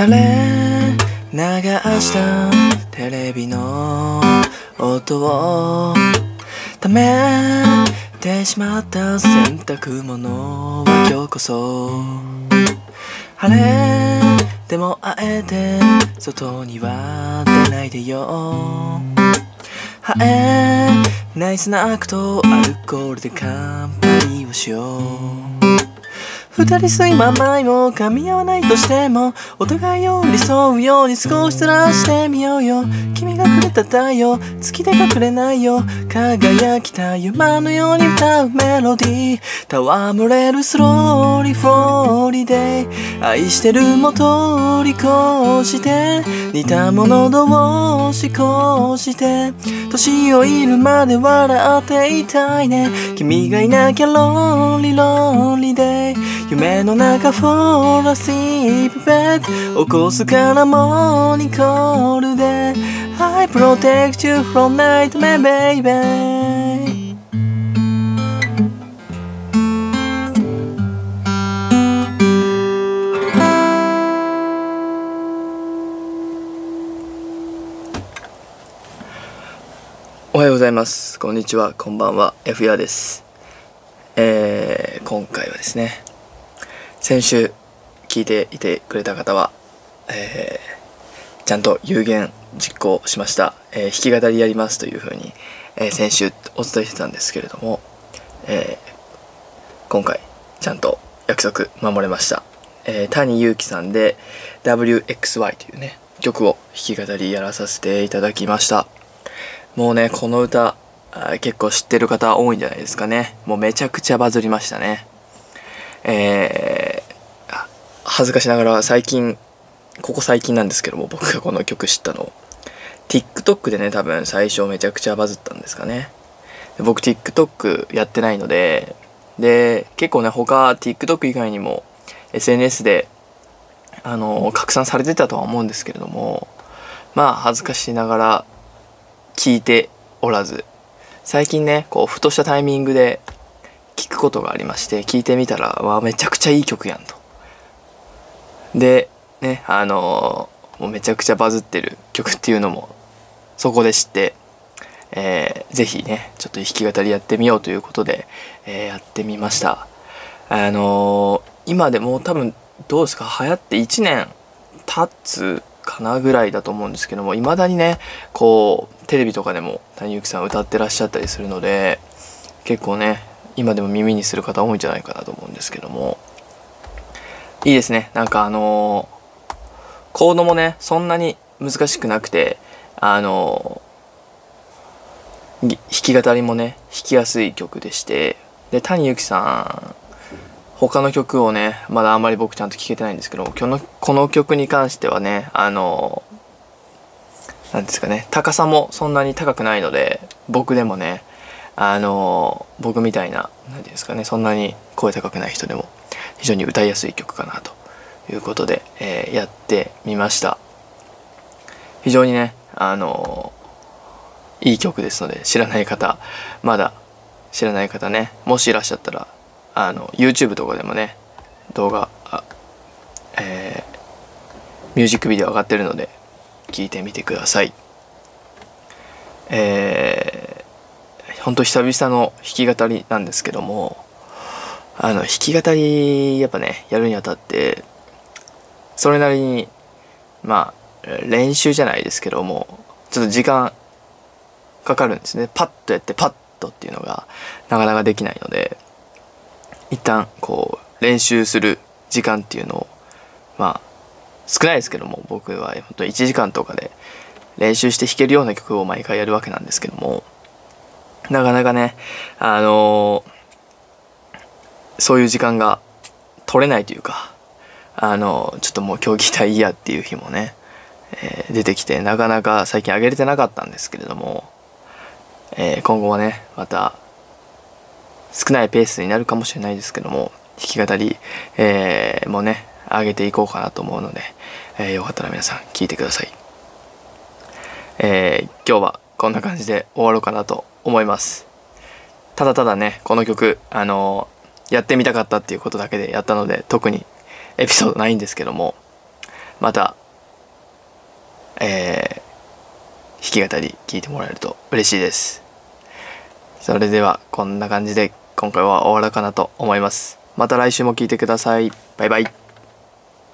垂れ流したテレビの音をためてしまった洗濯物は今日こそ晴れでもあえて外には出ないでよ。はえナイスナックとアルコールで乾杯をしよう。二人吸いままいも噛み合わないとしてもお互いを理想うように少しずらしてみようよ。君がくれた太陽月で隠れないよ。輝きた夢のように歌うメロディー。戯れるスローリーフローリーデイ愛してるも通り越して似たもの同士こうして。年老いるまで笑っていたいね。君がいなきゃロンリロンリデイ夢の中 for a sleep bed 起こすからモーニコールで I protect you from nightmare baby おはようございます。こんにちは。こんばんは。F ヤです。えー、今回はですね、先週聞いていてくれた方は、えーちゃんと有言実行しました、えー弾き語りやりますというふうに、えー先週お伝えしてたんですけれども、え今回ちゃんと約束守れました、えー谷祐希さんで WXY というね曲を弾き語りやらさせていただきました。もうねこの歌結構知ってる方多いんじゃないですかね。もうめちゃくちゃバズりましたね。えー恥ずかしながら最近ここ最近なんですけども 僕がこの曲知ったの TikTok でね多分最初めちゃくちゃバズったんですかね。僕 TikTok やってないのでで結構ね他 TikTok 以外にも SNS であの拡散されてたとは思うんですけれどもまあ恥ずかしながら聞いておらず最近ねこうふとしたタイミングで聞くことがありまして聞いてみたらわめちゃくちゃいい曲やんと。でねあのもうめちゃくちゃバズってる曲っていうのもそこで知って、えーぜひねちょっと弾き語りやってみようということで、えーやってみました。あの今でも多分どうですか流行って1年経つかなぐらいだと思うんですけどもいまだにねこうテレビとかでも谷幸さん歌ってらっしゃったりするので結構ね今でも耳にする方多いんじゃないかなと思うんですけども。いいですね。なんかあのコードもねそんなに難しくなくてあのぎ弾き語りもね弾きやすい曲でしてで谷幸さん他の曲をねまだあんまり僕ちゃんと聴けてないんですけどこのこの曲に関してはねあのなんですかね高さもそんなに高くないので僕でもねあの僕みたいな何ていうんですかねそんなに声高くない人でも非常に歌いやすい曲かなということで、えーやってみました。非常にねあのいい曲ですので知らない方まだ知らない方ねもしいらっしゃったらあの YouTube とかでもね動画あえーミュージックビデオ上がってるので聞いてみてください。えー、ほんと久々の弾き語りなんですけどもあの弾き語りやっぱねやるにあたってそれなりにまあ練習じゃないですけどもちょっと時間かかるんですね。パッとやってパッとっていうのがなかなかできないので一旦こう練習する時間っていうのをまあ少ないですけども僕は本当1時間とかで練習して弾けるような曲を毎回やるわけなんですけどもなかなかねあのそういう時間が取れないというかあのちょっともう今日ギターいいやっていう日もね、えー出てきてなかなか最近上げれてなかったんですけれども、えー今後はねまた少ないペースになるかもしれないですけども弾き語り、えーもね上げていこうかなと思うので、えーよかったら皆さん聞いてください、えー今日はこんな感じで終わろうかなと思います。ただただねこの曲あのやってみたかったっていうことだけでやったので特にエピソードないんですけどもまたえー、弾き語り聞いてもらえると嬉しいです。それではこんな感じで今回は終わろうかなと思います。また来週も聴いてください。バイバイ。